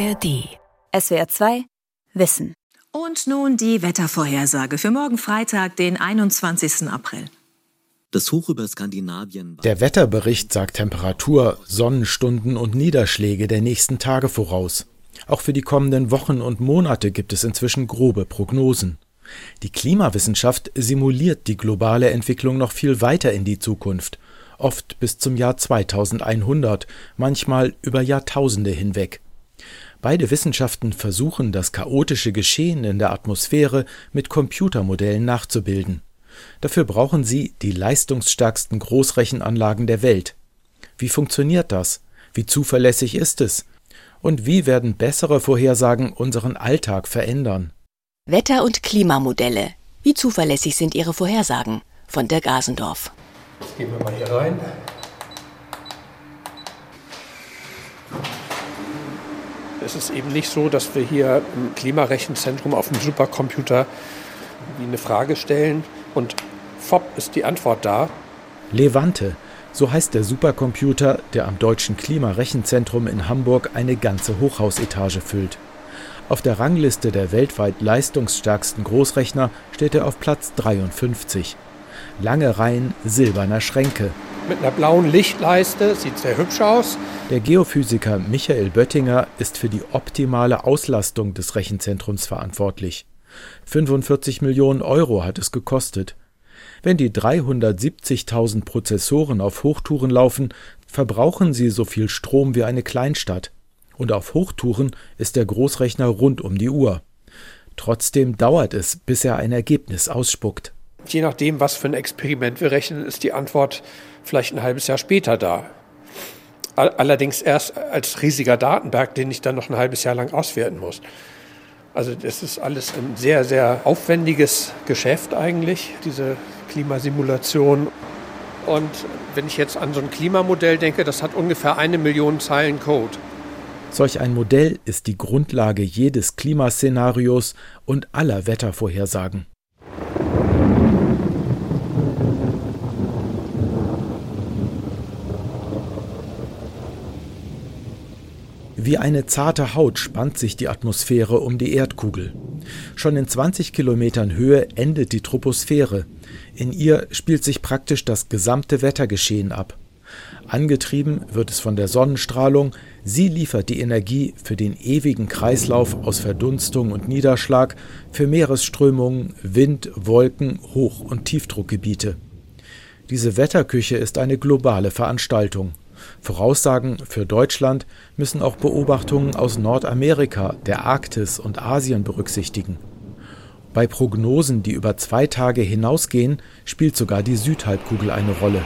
ARD. SWR 2 Wissen. Und nun die Wettervorhersage für morgen Freitag, den 21. April. Das Hoch über Skandinavien. Der Wetterbericht sagt Temperatur, Sonnenstunden und Niederschläge der nächsten Tage voraus. Auch für die kommenden Wochen und Monate gibt es inzwischen grobe Prognosen. Die Klimawissenschaft simuliert die globale Entwicklung noch viel weiter in die Zukunft, oft bis zum Jahr 2100, manchmal über Jahrtausende hinweg. Beide Wissenschaften versuchen, das chaotische Geschehen in der Atmosphäre mit Computermodellen nachzubilden. Dafür brauchen sie die leistungsstärksten Großrechenanlagen der Welt. Wie funktioniert das? Wie zuverlässig ist es? Und wie werden bessere Vorhersagen unseren Alltag verändern? Wetter- und Klimamodelle. Wie zuverlässig sind Ihre Vorhersagen? Von Dirk Asendorf. Jetzt gehen wir mal hier rein. Es ist eben nicht so, dass wir hier im Klimarechenzentrum auf dem Supercomputer eine Frage stellen und fopp ist die Antwort da. Levante, so heißt der Supercomputer, der am Deutschen Klimarechenzentrum in Hamburg eine ganze Hochhausetage füllt. Auf der Rangliste der weltweit leistungsstärksten Großrechner steht er auf Platz 53. Lange Reihen silberner Schränke, mit einer blauen Lichtleiste, sieht sehr hübsch aus. Der Geophysiker Michael Böttinger ist für die optimale Auslastung des Rechenzentrums verantwortlich. 45 Millionen Euro hat es gekostet. Wenn die 370.000 Prozessoren auf Hochtouren laufen, verbrauchen sie so viel Strom wie eine Kleinstadt. Und auf Hochtouren ist der Großrechner rund um die Uhr. Trotzdem dauert es, bis er ein Ergebnis ausspuckt. Je nachdem, was für ein Experiment wir rechnen, ist die Antwort vielleicht ein halbes Jahr später da. Allerdings erst als riesiger Datenberg, den ich dann noch ein halbes Jahr lang auswerten muss. Also das ist alles ein sehr, sehr aufwendiges Geschäft eigentlich, diese Klimasimulation. Und wenn ich jetzt an so ein Klimamodell denke, das hat ungefähr eine Million Zeilen Code. Solch ein Modell ist die Grundlage jedes Klimaszenarios und aller Wettervorhersagen. Wie eine zarte Haut spannt sich die Atmosphäre um die Erdkugel. Schon in 20 Kilometern Höhe endet die Troposphäre. In ihr spielt sich praktisch das gesamte Wettergeschehen ab. Angetrieben wird es von der Sonnenstrahlung, sie liefert die Energie für den ewigen Kreislauf aus Verdunstung und Niederschlag, für Meeresströmungen, Wind, Wolken, Hoch- und Tiefdruckgebiete. Diese Wetterküche ist eine globale Veranstaltung. Voraussagen für Deutschland müssen auch Beobachtungen aus Nordamerika, der Arktis und Asien berücksichtigen. Bei Prognosen, die über zwei Tage hinausgehen, spielt sogar die Südhalbkugel eine Rolle.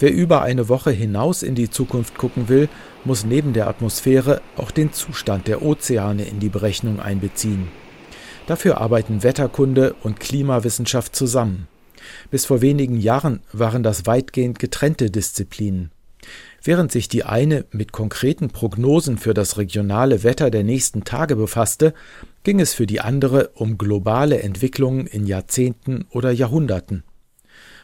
Wer über eine Woche hinaus in die Zukunft gucken will, muss neben der Atmosphäre auch den Zustand der Ozeane in die Berechnung einbeziehen. Dafür arbeiten Wetterkunde und Klimawissenschaft zusammen. Bis vor wenigen Jahren waren das weitgehend getrennte Disziplinen. Während sich die eine mit konkreten Prognosen für das regionale Wetter der nächsten Tage befasste, ging es für die andere um globale Entwicklungen in Jahrzehnten oder Jahrhunderten.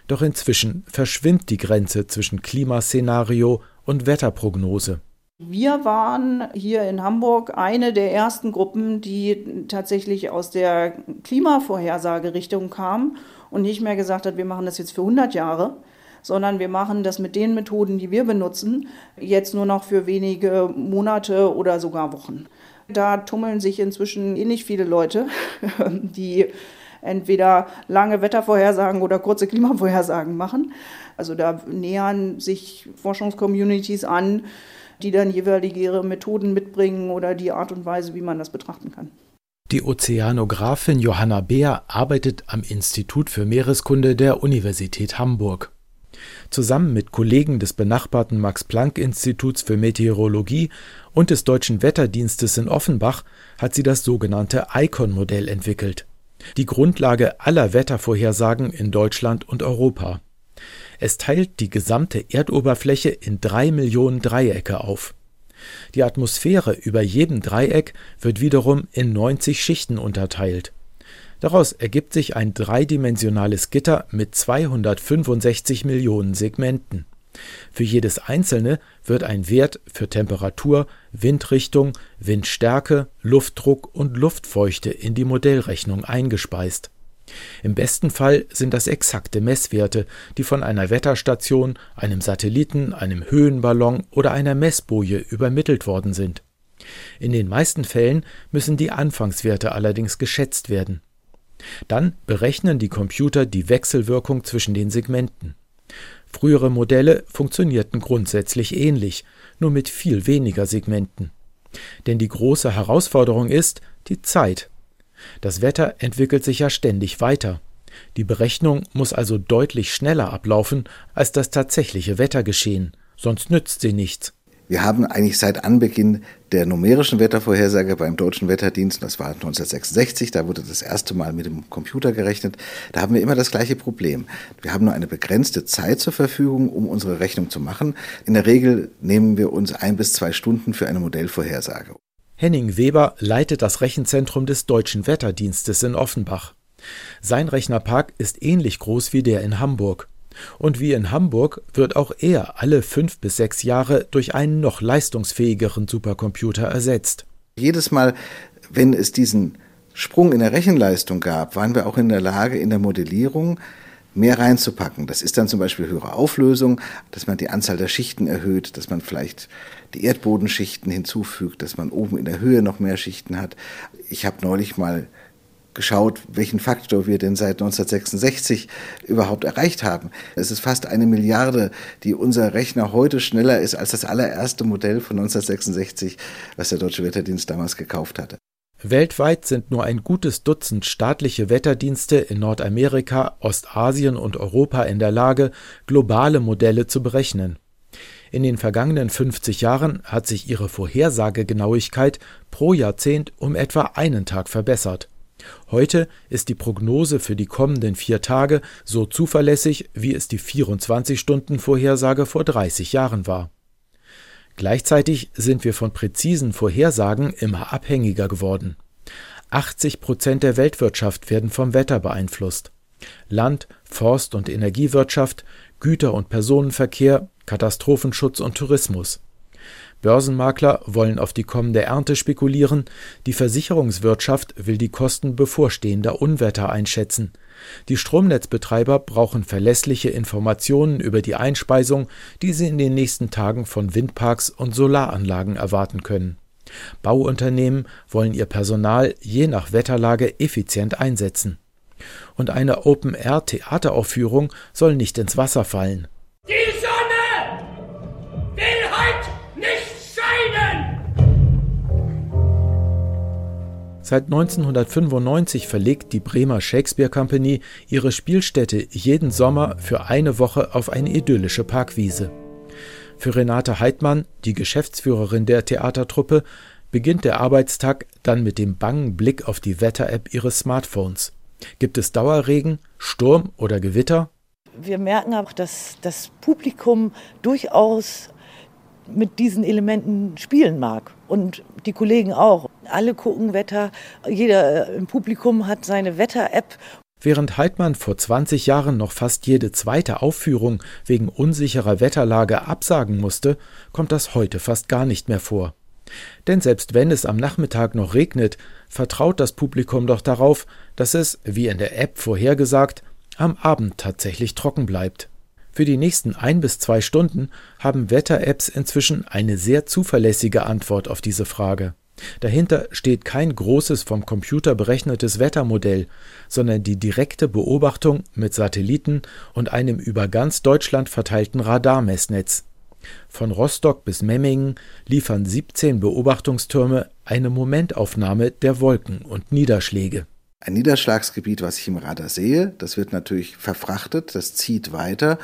Doch inzwischen verschwimmt die Grenze zwischen Klimaszenario und Wetterprognose. Wir waren hier in Hamburg eine der ersten Gruppen, die tatsächlich aus der Klimavorhersagerichtung kamen und nicht mehr gesagt hat, wir machen das jetzt für 100 Jahre, sondern wir machen das mit den Methoden, die wir benutzen, jetzt nur noch für wenige Monate oder sogar Wochen. Da tummeln sich inzwischen ähnlich viele Leute, die entweder lange Wettervorhersagen oder kurze Klimavorhersagen machen. Also da nähern sich Forschungscommunities an, die dann jeweilige ihre Methoden mitbringen oder die Art und Weise, wie man das betrachten kann. Die Ozeanografin Johanna Beer arbeitet am Institut für Meereskunde der Universität Hamburg. Zusammen mit Kollegen des benachbarten Max-Planck-Instituts für Meteorologie und des Deutschen Wetterdienstes in Offenbach hat sie das sogenannte ICON-Modell entwickelt. Die Grundlage aller Wettervorhersagen in Deutschland und Europa. Es teilt die gesamte Erdoberfläche in drei Millionen Dreiecke auf. Die Atmosphäre über jedem Dreieck wird wiederum in 90 Schichten unterteilt. Daraus ergibt sich ein dreidimensionales Gitter mit 265 Millionen Segmenten. Für jedes einzelne wird ein Wert für Temperatur, Windrichtung, Windstärke, Luftdruck und Luftfeuchte in die Modellrechnung eingespeist. Im besten Fall sind das exakte Messwerte, die von einer Wetterstation, einem Satelliten, einem Höhenballon oder einer Messboje übermittelt worden sind. In den meisten Fällen müssen die Anfangswerte allerdings geschätzt werden. Dann berechnen die Computer die Wechselwirkung zwischen den Segmenten. Frühere Modelle funktionierten grundsätzlich ähnlich, nur mit viel weniger Segmenten. Denn die große Herausforderung ist die Zeit. Das Wetter entwickelt sich ja ständig weiter. Die Berechnung muss also deutlich schneller ablaufen als das tatsächliche Wettergeschehen, sonst nützt sie nichts. Wir haben eigentlich seit Anbeginn der numerischen Wettervorhersage beim Deutschen Wetterdienst, das war 1966, da wurde das erste Mal mit dem Computer gerechnet, da haben wir immer das gleiche Problem. Wir haben nur eine begrenzte Zeit zur Verfügung, um unsere Rechnung zu machen. In der Regel nehmen wir uns ein bis zwei Stunden für eine Modellvorhersage. Henning Weber leitet das Rechenzentrum des Deutschen Wetterdienstes in Offenbach. Sein Rechnerpark ist ähnlich groß wie der in Hamburg. Und wie in Hamburg wird auch er alle fünf bis sechs Jahre durch einen noch leistungsfähigeren Supercomputer ersetzt. Jedes Mal, wenn es diesen Sprung in der Rechenleistung gab, waren wir auch in der Lage, in der Modellierung mehr reinzupacken. Das ist dann zum Beispiel höhere Auflösung, dass man die Anzahl der Schichten erhöht, dass man vielleicht die Erdbodenschichten hinzufügt, dass man oben in der Höhe noch mehr Schichten hat. Ich habe neulich mal geschaut, welchen Faktor wir denn seit 1966 überhaupt erreicht haben. Es ist fast eine Milliarde, die unser Rechner heute schneller ist als das allererste Modell von 1966, was der Deutsche Wetterdienst damals gekauft hatte. Weltweit sind nur ein gutes Dutzend staatliche Wetterdienste in Nordamerika, Ostasien und Europa in der Lage, globale Modelle zu berechnen. In den vergangenen 50 Jahren hat sich ihre Vorhersagegenauigkeit pro Jahrzehnt um etwa einen Tag verbessert. Heute ist die Prognose für die kommenden vier Tage so zuverlässig, wie es die 24-Stunden-Vorhersage vor 30 Jahren war. Gleichzeitig sind wir von präzisen Vorhersagen immer abhängiger geworden. 80 Prozent der Weltwirtschaft werden vom Wetter beeinflusst. Land, Forst- und Energiewirtschaft, Güter- und Personenverkehr, Katastrophenschutz und Tourismus. Börsenmakler wollen auf die kommende Ernte spekulieren, die Versicherungswirtschaft will die Kosten bevorstehender Unwetter einschätzen. Die Stromnetzbetreiber brauchen verlässliche Informationen über die Einspeisung, die sie in den nächsten Tagen von Windparks und Solaranlagen erwarten können. Bauunternehmen wollen ihr Personal je nach Wetterlage effizient einsetzen. Und eine Open-Air-Theateraufführung soll nicht ins Wasser fallen. Seit 1995 verlegt die Bremer Shakespeare Company ihre Spielstätte jeden Sommer für eine Woche auf eine idyllische Parkwiese. Für Renate Heidmann, die Geschäftsführerin der Theatertruppe, beginnt der Arbeitstag dann mit dem bangen Blick auf die Wetter-App ihres Smartphones. Gibt es Dauerregen, Sturm oder Gewitter? Wir merken auch, dass das Publikum durchaus mit diesen Elementen spielen mag. Und die Kollegen auch. Alle gucken Wetter. Jeder äh, im Publikum hat seine Wetter-App. Während Heidmann vor 20 Jahren noch fast jede zweite Aufführung wegen unsicherer Wetterlage absagen musste, kommt das heute fast gar nicht mehr vor. Denn selbst wenn es am Nachmittag noch regnet, vertraut das Publikum doch darauf, dass es, wie in der App vorhergesagt, am Abend tatsächlich trocken bleibt. Für die nächsten ein bis zwei Stunden haben Wetter-Apps inzwischen eine sehr zuverlässige Antwort auf diese Frage. Dahinter steht kein großes vom Computer berechnetes Wettermodell, sondern die direkte Beobachtung mit Satelliten und einem über ganz Deutschland verteilten Radarmessnetz. Von Rostock bis Memmingen liefern 17 Beobachtungstürme eine Momentaufnahme der Wolken und Niederschläge ein Niederschlagsgebiet, was ich im Radar sehe. Das wird natürlich verfrachtet, das zieht weiter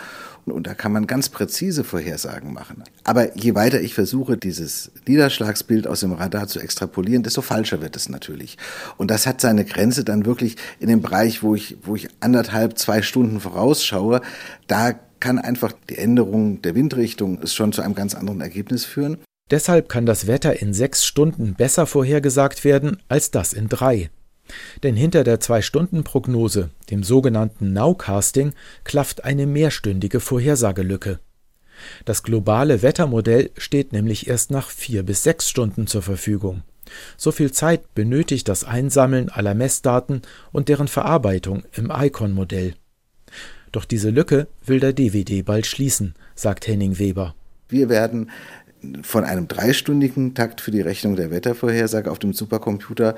und da kann man ganz präzise Vorhersagen machen. Aber je weiter ich versuche, dieses Niederschlagsbild aus dem Radar zu extrapolieren, desto falscher wird es natürlich. Und das hat seine Grenze dann wirklich in dem Bereich, wo ich, wo ich anderthalb, zwei Stunden vorausschaue. Da kann einfach die Änderung der Windrichtung es schon zu einem ganz anderen Ergebnis führen. Deshalb kann das Wetter in sechs Stunden besser vorhergesagt werden als das in drei. Denn hinter der Zwei-Stunden-Prognose, dem sogenannten Nowcasting, klafft eine mehrstündige Vorhersagelücke. Das globale Wettermodell steht nämlich erst nach vier bis sechs Stunden zur Verfügung. So viel Zeit benötigt das Einsammeln aller Messdaten und deren Verarbeitung im ICON-Modell. Doch diese Lücke will der DVD bald schließen, sagt Henning Weber. Wir werden von einem dreistündigen Takt für die Rechnung der Wettervorhersage auf dem Supercomputer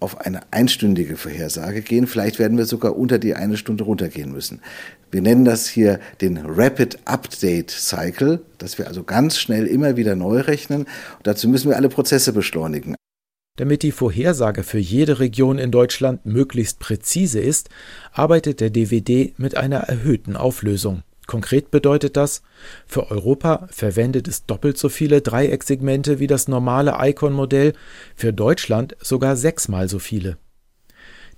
auf eine einstündige Vorhersage gehen. Vielleicht werden wir sogar unter die eine Stunde runtergehen müssen. Wir nennen das hier den Rapid Update Cycle, dass wir also ganz schnell immer wieder neu rechnen. Und dazu müssen wir alle Prozesse beschleunigen. Damit die Vorhersage für jede Region in Deutschland möglichst präzise ist, arbeitet der DVD mit einer erhöhten Auflösung. Konkret bedeutet das, für Europa verwendet es doppelt so viele Dreiecksegmente wie das normale Icon-Modell, für Deutschland sogar sechsmal so viele.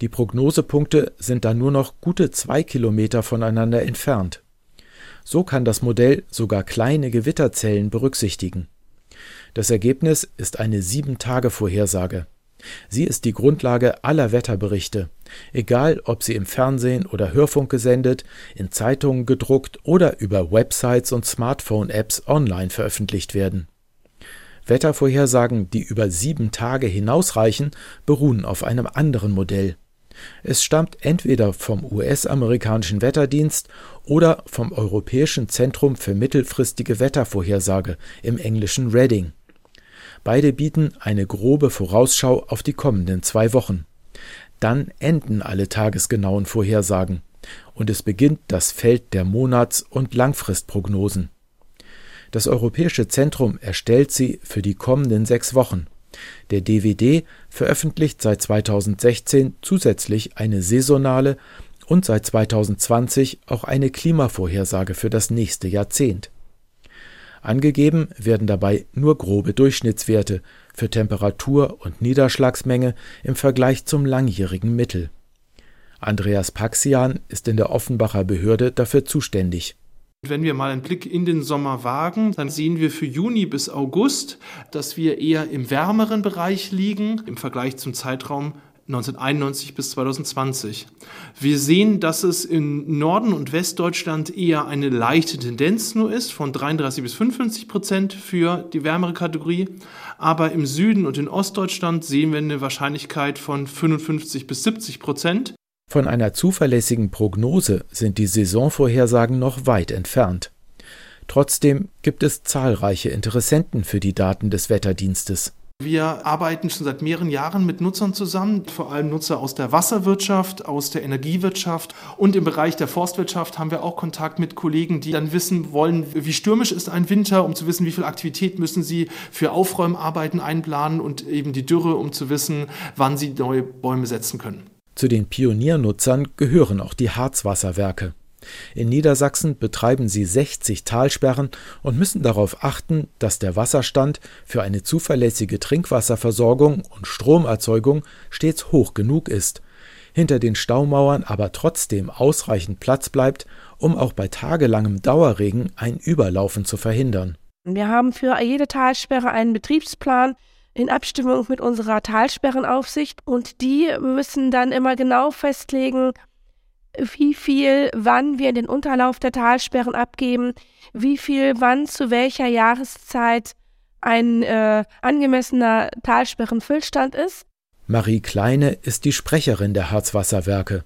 Die Prognosepunkte sind dann nur noch gute zwei Kilometer voneinander entfernt. So kann das Modell sogar kleine Gewitterzellen berücksichtigen. Das Ergebnis ist eine Sieben-Tage-Vorhersage. Sie ist die Grundlage aller Wetterberichte, egal ob sie im Fernsehen oder Hörfunk gesendet, in Zeitungen gedruckt oder über Websites und Smartphone-Apps online veröffentlicht werden. Wettervorhersagen, die über sieben Tage hinausreichen, beruhen auf einem anderen Modell. Es stammt entweder vom US-amerikanischen Wetterdienst oder vom Europäischen Zentrum für mittelfristige Wettervorhersage im englischen Reading. Beide bieten eine grobe Vorausschau auf die kommenden zwei Wochen. Dann enden alle tagesgenauen Vorhersagen und es beginnt das Feld der Monats- und Langfristprognosen. Das Europäische Zentrum erstellt sie für die kommenden sechs Wochen. Der DVD veröffentlicht seit 2016 zusätzlich eine saisonale und seit 2020 auch eine Klimavorhersage für das nächste Jahrzehnt. Angegeben werden dabei nur grobe Durchschnittswerte für Temperatur und Niederschlagsmenge im Vergleich zum langjährigen Mittel. Andreas Paxian ist in der Offenbacher Behörde dafür zuständig. Wenn wir mal einen Blick in den Sommer wagen, dann sehen wir für Juni bis August, dass wir eher im wärmeren Bereich liegen im Vergleich zum Zeitraum 1991 bis 2020. Wir sehen, dass es in Norden und Westdeutschland eher eine leichte Tendenz nur ist, von 33 bis 55 Prozent für die wärmere Kategorie. Aber im Süden und in Ostdeutschland sehen wir eine Wahrscheinlichkeit von 55 bis 70 Prozent. Von einer zuverlässigen Prognose sind die Saisonvorhersagen noch weit entfernt. Trotzdem gibt es zahlreiche Interessenten für die Daten des Wetterdienstes. Wir arbeiten schon seit mehreren Jahren mit Nutzern zusammen, vor allem Nutzer aus der Wasserwirtschaft, aus der Energiewirtschaft und im Bereich der Forstwirtschaft haben wir auch Kontakt mit Kollegen, die dann wissen wollen, wie stürmisch ist ein Winter, um zu wissen, wie viel Aktivität müssen sie für Aufräumarbeiten einplanen und eben die Dürre, um zu wissen, wann sie neue Bäume setzen können. Zu den Pioniernutzern gehören auch die Harzwasserwerke. In Niedersachsen betreiben sie 60 Talsperren und müssen darauf achten, dass der Wasserstand für eine zuverlässige Trinkwasserversorgung und Stromerzeugung stets hoch genug ist, hinter den Staumauern aber trotzdem ausreichend Platz bleibt, um auch bei tagelangem Dauerregen ein Überlaufen zu verhindern. Wir haben für jede Talsperre einen Betriebsplan in Abstimmung mit unserer Talsperrenaufsicht und die müssen dann immer genau festlegen, wie viel wann wir in den Unterlauf der Talsperren abgeben, wie viel wann zu welcher Jahreszeit ein äh, angemessener Talsperrenfüllstand ist. Marie Kleine ist die Sprecherin der Harzwasserwerke.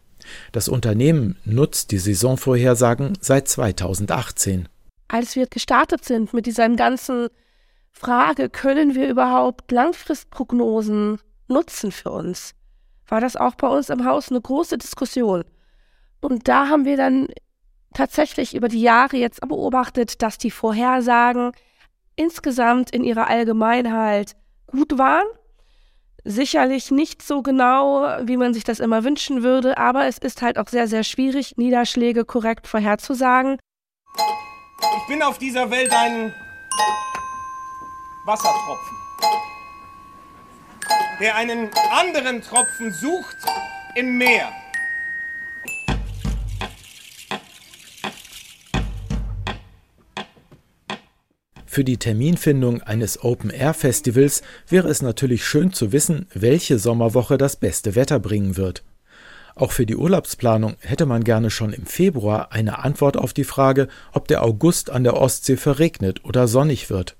Das Unternehmen nutzt die Saisonvorhersagen seit 2018. Als wir gestartet sind mit dieser ganzen Frage, können wir überhaupt Langfristprognosen nutzen für uns, war das auch bei uns im Haus eine große Diskussion. Und da haben wir dann tatsächlich über die Jahre jetzt beobachtet, dass die Vorhersagen insgesamt in ihrer Allgemeinheit gut waren. Sicherlich nicht so genau, wie man sich das immer wünschen würde, aber es ist halt auch sehr, sehr schwierig, Niederschläge korrekt vorherzusagen. Ich bin auf dieser Welt ein Wassertropfen, der einen anderen Tropfen sucht im Meer. Für die Terminfindung eines Open-Air-Festivals wäre es natürlich schön zu wissen, welche Sommerwoche das beste Wetter bringen wird. Auch für die Urlaubsplanung hätte man gerne schon im Februar eine Antwort auf die Frage, ob der August an der Ostsee verregnet oder sonnig wird.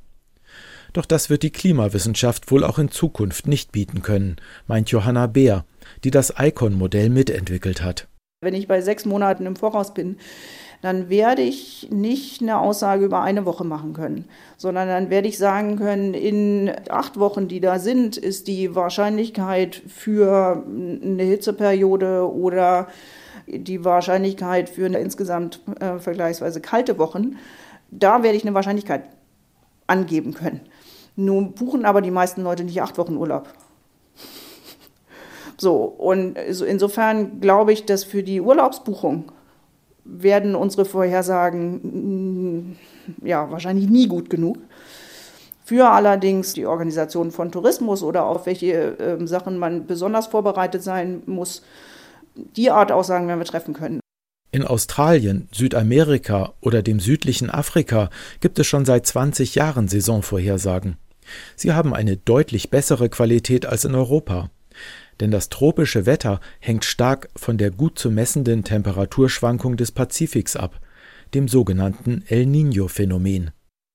Doch das wird die Klimawissenschaft wohl auch in Zukunft nicht bieten können, meint Johanna Beer, die das ICON-Modell mitentwickelt hat. Wenn ich bei sechs Monaten im Voraus bin, dann werde ich nicht eine Aussage über eine Woche machen können, sondern dann werde ich sagen können, in acht Wochen, die da sind, ist die Wahrscheinlichkeit für eine Hitzeperiode oder die Wahrscheinlichkeit für eine insgesamt äh, vergleichsweise kalte Wochen, da werde ich eine Wahrscheinlichkeit angeben können. Nun buchen aber die meisten Leute nicht acht Wochen Urlaub. So, und insofern glaube ich, dass für die Urlaubsbuchung werden unsere Vorhersagen mm, ja wahrscheinlich nie gut genug. Für allerdings die Organisation von Tourismus oder auf welche äh, Sachen man besonders vorbereitet sein muss, die Art Aussagen werden wir treffen können. In Australien, Südamerika oder dem südlichen Afrika gibt es schon seit 20 Jahren Saisonvorhersagen. Sie haben eine deutlich bessere Qualität als in Europa denn das tropische Wetter hängt stark von der gut zu messenden Temperaturschwankung des Pazifiks ab, dem sogenannten El Niño-Phänomen.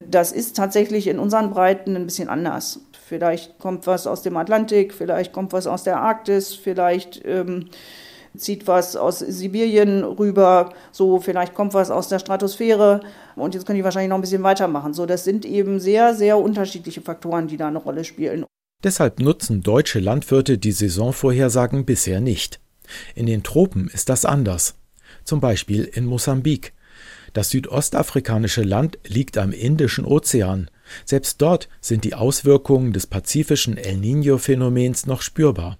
Das ist tatsächlich in unseren Breiten ein bisschen anders. Vielleicht kommt was aus dem Atlantik, vielleicht kommt was aus der Arktis, vielleicht ähm, zieht was aus Sibirien rüber, so vielleicht kommt was aus der Stratosphäre und jetzt können die wahrscheinlich noch ein bisschen weitermachen. So, das sind eben sehr, sehr unterschiedliche Faktoren, die da eine Rolle spielen. Deshalb nutzen deutsche Landwirte die Saisonvorhersagen bisher nicht. In den Tropen ist das anders. Zum Beispiel in Mosambik. Das südostafrikanische Land liegt am Indischen Ozean. Selbst dort sind die Auswirkungen des pazifischen El Niño-Phänomens noch spürbar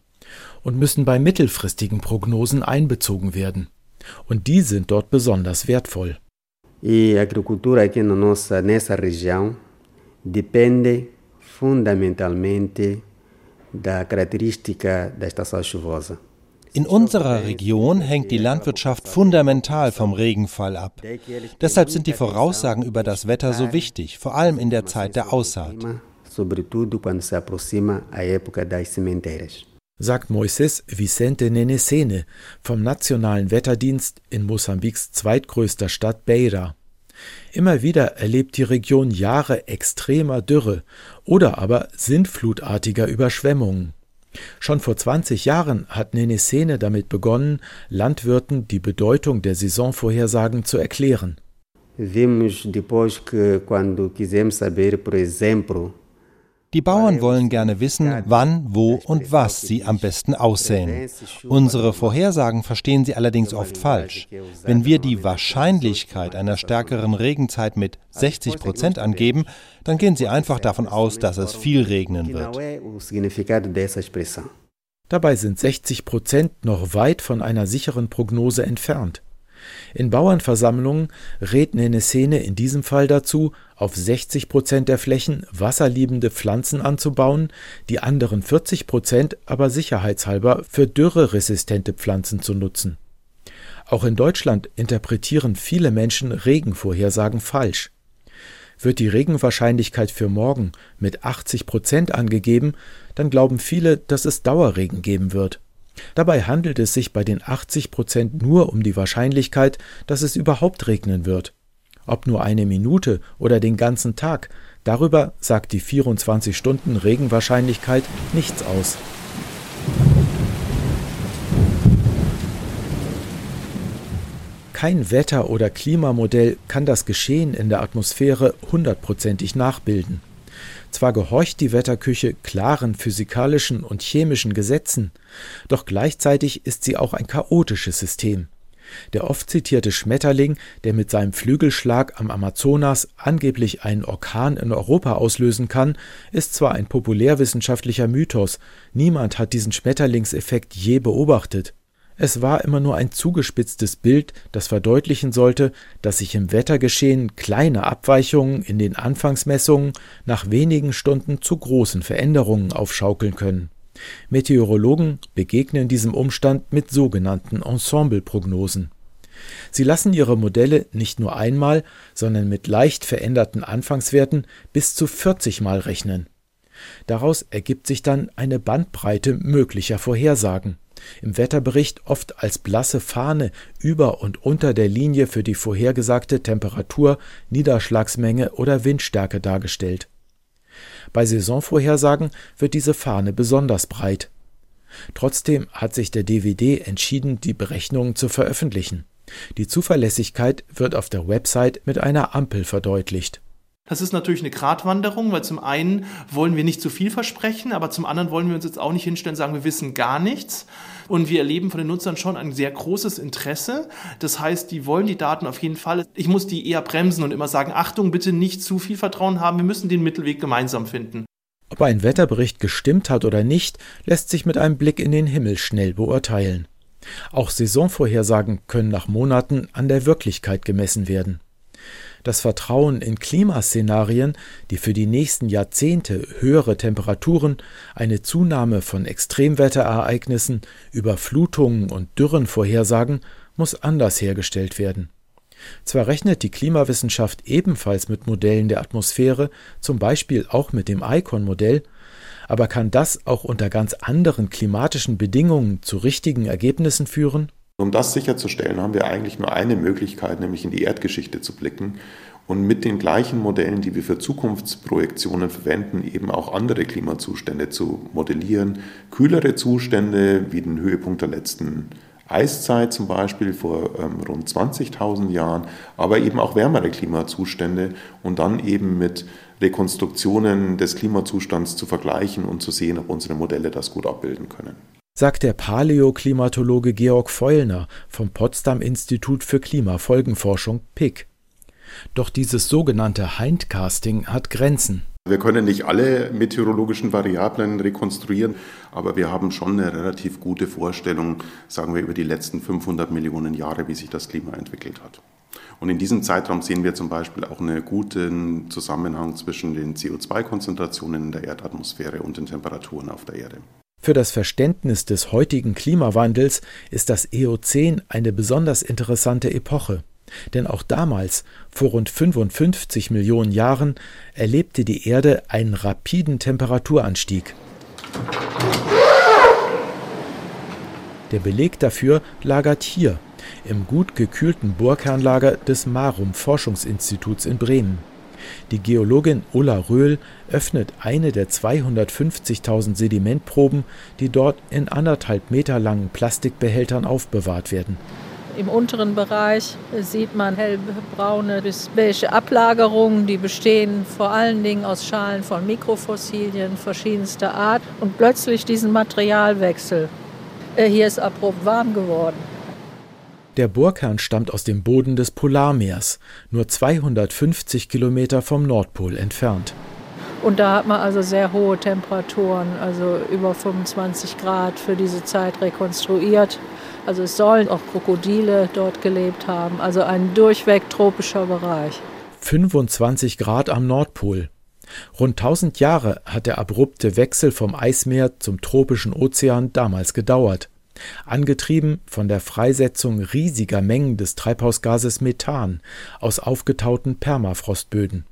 und müssen bei mittelfristigen Prognosen einbezogen werden. Und die sind dort besonders wertvoll. E a agricultura aqui na nossa nessa região depende fundamentalmente da característica da estação chuvosa. In unserer Region hängt die Landwirtschaft fundamental vom Regenfall ab. Deshalb sind die Voraussagen über das Wetter so wichtig, vor allem in der Zeit der Aussaat. Sagt Moises Vicente Nenesene vom Nationalen Wetterdienst in Mosambiks zweitgrößter Stadt Beira. Immer wieder erlebt die Region Jahre extremer Dürre oder aber sintflutartiger Überschwemmungen. Schon vor 20 Jahren hat Nenesene damit begonnen, Landwirten die Bedeutung der Saisonvorhersagen zu erklären. Vimos depois que quando quisemos saber, por exemplo, die Bauern wollen gerne wissen, wann, wo und was sie am besten aussäen. Unsere Vorhersagen verstehen sie allerdings oft falsch. Wenn wir die Wahrscheinlichkeit einer stärkeren Regenzeit mit 60 Prozent angeben, dann gehen sie einfach davon aus, dass es viel regnen wird. Dabei sind 60 Prozent noch weit von einer sicheren Prognose entfernt. In Bauernversammlungen rät Nenesene in diesem Fall dazu, auf 60 Prozent der Flächen wasserliebende Pflanzen anzubauen, die anderen 40 Prozent aber sicherheitshalber für dürreresistente Pflanzen zu nutzen. Auch in Deutschland interpretieren viele Menschen Regenvorhersagen falsch. Wird die Regenwahrscheinlichkeit für morgen mit 80 Prozent angegeben, dann glauben viele, dass es Dauerregen geben wird. Dabei handelt es sich bei den 80 Prozent nur um die Wahrscheinlichkeit, dass es überhaupt regnen wird. Ob nur eine Minute oder den ganzen Tag, darüber sagt die 24 Stunden Regenwahrscheinlichkeit nichts aus. Kein Wetter- oder Klimamodell kann das Geschehen in der Atmosphäre hundertprozentig nachbilden. Zwar gehorcht die Wetterküche klaren physikalischen und chemischen Gesetzen, doch gleichzeitig ist sie auch ein chaotisches System. Der oft zitierte Schmetterling, der mit seinem Flügelschlag am Amazonas angeblich einen Orkan in Europa auslösen kann, ist zwar ein populärwissenschaftlicher Mythos, niemand hat diesen Schmetterlingseffekt je beobachtet. Es war immer nur ein zugespitztes Bild, das verdeutlichen sollte, dass sich im Wettergeschehen kleine Abweichungen in den Anfangsmessungen nach wenigen Stunden zu großen Veränderungen aufschaukeln können. Meteorologen begegnen diesem Umstand mit sogenannten Ensembleprognosen. Sie lassen ihre Modelle nicht nur einmal, sondern mit leicht veränderten Anfangswerten bis zu 40 Mal rechnen. Daraus ergibt sich dann eine Bandbreite möglicher Vorhersagen. Im Wetterbericht oft als blasse Fahne über und unter der Linie für die vorhergesagte Temperatur, Niederschlagsmenge oder Windstärke dargestellt. Bei Saisonvorhersagen wird diese Fahne besonders breit. Trotzdem hat sich der DVD entschieden, die Berechnungen zu veröffentlichen. Die Zuverlässigkeit wird auf der Website mit einer Ampel verdeutlicht. Das ist natürlich eine Gratwanderung, weil zum einen wollen wir nicht zu viel versprechen, aber zum anderen wollen wir uns jetzt auch nicht hinstellen und sagen, wir wissen gar nichts. Und wir erleben von den Nutzern schon ein sehr großes Interesse. Das heißt, die wollen die Daten auf jeden Fall. Ich muss die eher bremsen und immer sagen, Achtung, bitte nicht zu viel Vertrauen haben. Wir müssen den Mittelweg gemeinsam finden. Ob ein Wetterbericht gestimmt hat oder nicht, lässt sich mit einem Blick in den Himmel schnell beurteilen. Auch Saisonvorhersagen können nach Monaten an der Wirklichkeit gemessen werden. Das Vertrauen in Klimaszenarien, die für die nächsten Jahrzehnte höhere Temperaturen, eine Zunahme von Extremwetterereignissen, Überflutungen und Dürren vorhersagen, muss anders hergestellt werden. Zwar rechnet die Klimawissenschaft ebenfalls mit Modellen der Atmosphäre, zum Beispiel auch mit dem ICON-Modell, aber kann das auch unter ganz anderen klimatischen Bedingungen zu richtigen Ergebnissen führen? Um das sicherzustellen, haben wir eigentlich nur eine Möglichkeit, nämlich in die Erdgeschichte zu blicken und mit den gleichen Modellen, die wir für Zukunftsprojektionen verwenden, eben auch andere Klimazustände zu modellieren. Kühlere Zustände wie den Höhepunkt der letzten Eiszeit zum Beispiel vor ähm, rund 20.000 Jahren, aber eben auch wärmere Klimazustände und dann eben mit Rekonstruktionen des Klimazustands zu vergleichen und zu sehen, ob unsere Modelle das gut abbilden können sagt der Paläoklimatologe Georg Feulner vom Potsdam Institut für Klimafolgenforschung PIC. Doch dieses sogenannte Hindcasting hat Grenzen. Wir können nicht alle meteorologischen Variablen rekonstruieren, aber wir haben schon eine relativ gute Vorstellung, sagen wir, über die letzten 500 Millionen Jahre, wie sich das Klima entwickelt hat. Und in diesem Zeitraum sehen wir zum Beispiel auch einen guten Zusammenhang zwischen den CO2-Konzentrationen in der Erdatmosphäre und den Temperaturen auf der Erde. Für das Verständnis des heutigen Klimawandels ist das Eozän eine besonders interessante Epoche. Denn auch damals, vor rund 55 Millionen Jahren, erlebte die Erde einen rapiden Temperaturanstieg. Der Beleg dafür lagert hier, im gut gekühlten Bohrkernlager des Marum Forschungsinstituts in Bremen. Die Geologin Ulla Röhl öffnet eine der 250.000 Sedimentproben, die dort in anderthalb Meter langen Plastikbehältern aufbewahrt werden. Im unteren Bereich sieht man hellbraune bis beige Ablagerungen, die bestehen vor allen Dingen aus Schalen von Mikrofossilien verschiedenster Art und plötzlich diesen Materialwechsel. Äh, hier ist abrupt warm geworden. Der Bohrkern stammt aus dem Boden des Polarmeers, nur 250 Kilometer vom Nordpol entfernt. Und da hat man also sehr hohe Temperaturen, also über 25 Grad für diese Zeit rekonstruiert. Also es sollen auch Krokodile dort gelebt haben, also ein durchweg tropischer Bereich. 25 Grad am Nordpol. Rund 1000 Jahre hat der abrupte Wechsel vom Eismeer zum tropischen Ozean damals gedauert. Angetrieben von der Freisetzung riesiger Mengen des Treibhausgases Methan aus aufgetauten Permafrostböden.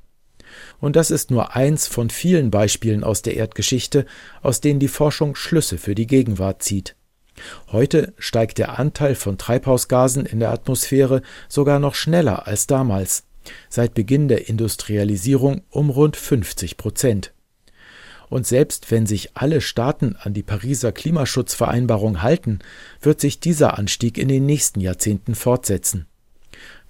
Und das ist nur eins von vielen Beispielen aus der Erdgeschichte, aus denen die Forschung Schlüsse für die Gegenwart zieht. Heute steigt der Anteil von Treibhausgasen in der Atmosphäre sogar noch schneller als damals, seit Beginn der Industrialisierung um rund 50 Prozent. Und selbst wenn sich alle Staaten an die Pariser Klimaschutzvereinbarung halten, wird sich dieser Anstieg in den nächsten Jahrzehnten fortsetzen.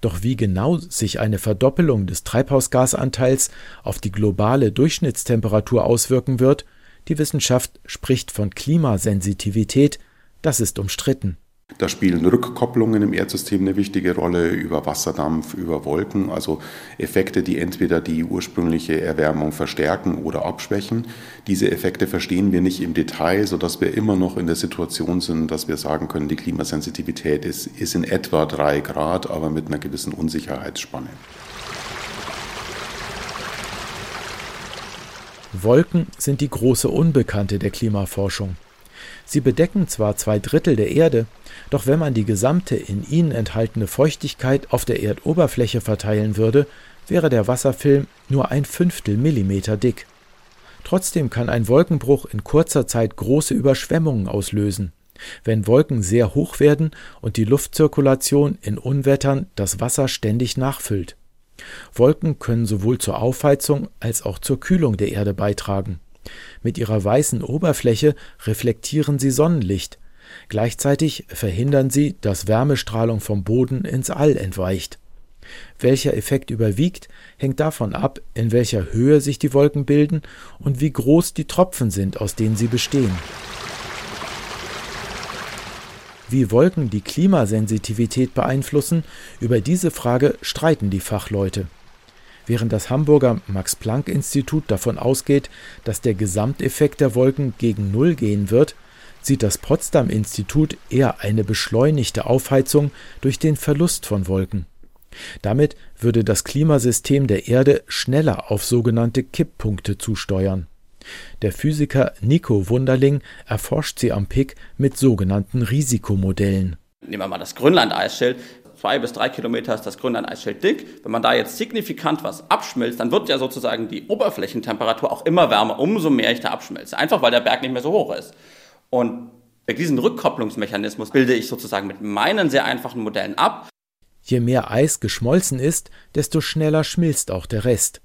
Doch wie genau sich eine Verdoppelung des Treibhausgasanteils auf die globale Durchschnittstemperatur auswirken wird, die Wissenschaft spricht von Klimasensitivität, das ist umstritten. Da spielen Rückkopplungen im Erdsystem eine wichtige Rolle über Wasserdampf, über Wolken, also Effekte, die entweder die ursprüngliche Erwärmung verstärken oder abschwächen. Diese Effekte verstehen wir nicht im Detail, sodass wir immer noch in der Situation sind, dass wir sagen können, die Klimasensitivität ist, ist in etwa drei Grad, aber mit einer gewissen Unsicherheitsspanne. Wolken sind die große Unbekannte der Klimaforschung. Sie bedecken zwar zwei Drittel der Erde, doch wenn man die gesamte in ihnen enthaltene Feuchtigkeit auf der Erdoberfläche verteilen würde, wäre der Wasserfilm nur ein Fünftel Millimeter dick. Trotzdem kann ein Wolkenbruch in kurzer Zeit große Überschwemmungen auslösen. Wenn Wolken sehr hoch werden und die Luftzirkulation in Unwettern das Wasser ständig nachfüllt. Wolken können sowohl zur Aufheizung als auch zur Kühlung der Erde beitragen. Mit ihrer weißen Oberfläche reflektieren sie Sonnenlicht. Gleichzeitig verhindern sie, dass Wärmestrahlung vom Boden ins All entweicht. Welcher Effekt überwiegt, hängt davon ab, in welcher Höhe sich die Wolken bilden und wie groß die Tropfen sind, aus denen sie bestehen. Wie Wolken die Klimasensitivität beeinflussen, über diese Frage streiten die Fachleute. Während das Hamburger Max-Planck-Institut davon ausgeht, dass der Gesamteffekt der Wolken gegen Null gehen wird, sieht das Potsdam-Institut eher eine beschleunigte Aufheizung durch den Verlust von Wolken. Damit würde das Klimasystem der Erde schneller auf sogenannte Kipppunkte zusteuern. Der Physiker Nico Wunderling erforscht sie am PIC mit sogenannten Risikomodellen. Nehmen wir mal das Grönland-Eisschild. Zwei bis drei Kilometer ist das Grönland-Eisschild dick. Wenn man da jetzt signifikant was abschmilzt, dann wird ja sozusagen die Oberflächentemperatur auch immer wärmer, umso mehr ich da abschmilze. Einfach weil der Berg nicht mehr so hoch ist. Und diesen Rückkopplungsmechanismus bilde ich sozusagen mit meinen sehr einfachen Modellen ab. Je mehr Eis geschmolzen ist, desto schneller schmilzt auch der Rest.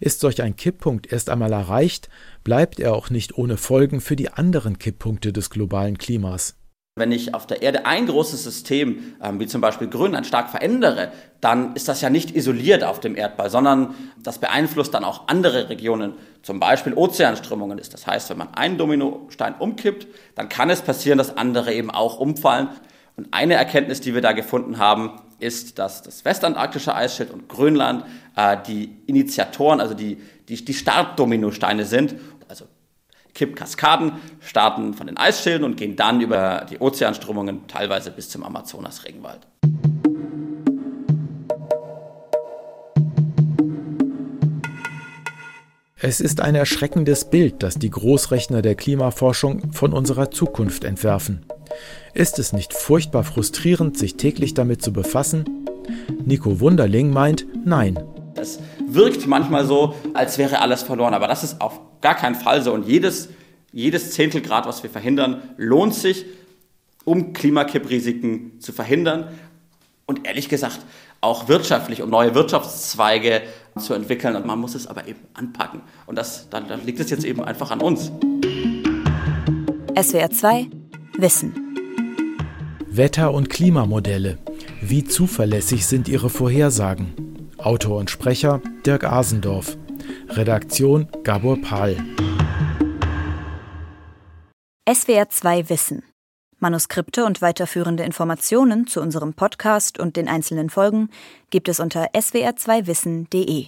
Ist solch ein Kipppunkt erst einmal erreicht, bleibt er auch nicht ohne Folgen für die anderen Kipppunkte des globalen Klimas. Wenn ich auf der Erde ein großes System, ähm, wie zum Beispiel Grönland, stark verändere, dann ist das ja nicht isoliert auf dem Erdball, sondern das beeinflusst dann auch andere Regionen, zum Beispiel Ozeanströmungen ist. Das heißt, wenn man einen Dominostein umkippt, dann kann es passieren, dass andere eben auch umfallen. Und eine Erkenntnis, die wir da gefunden haben, ist, dass das westantarktische Eisschild und Grönland äh, die Initiatoren, also die, die, die Startdominosteine sind. Kippkaskaden starten von den Eisschilden und gehen dann über die Ozeanströmungen teilweise bis zum Amazonas-Regenwald. Es ist ein erschreckendes Bild, das die Großrechner der Klimaforschung von unserer Zukunft entwerfen. Ist es nicht furchtbar frustrierend, sich täglich damit zu befassen? Nico Wunderling meint nein. Es wirkt manchmal so, als wäre alles verloren, aber das ist auf gar keinen Fall so. Und jedes, jedes Zehntelgrad, was wir verhindern, lohnt sich, um Klimakipprisiken zu verhindern. Und ehrlich gesagt, auch wirtschaftlich, um neue Wirtschaftszweige zu entwickeln. Und man muss es aber eben anpacken. Und das, dann, dann liegt es jetzt eben einfach an uns. SWR 2 Wissen. Wetter- und Klimamodelle. Wie zuverlässig sind ihre Vorhersagen? Autor und Sprecher Dirk Asendorf. Redaktion Gabor Pahl. SWR 2 Wissen. Manuskripte und weiterführende Informationen zu unserem Podcast und den einzelnen Folgen gibt es unter swr2wissen.de.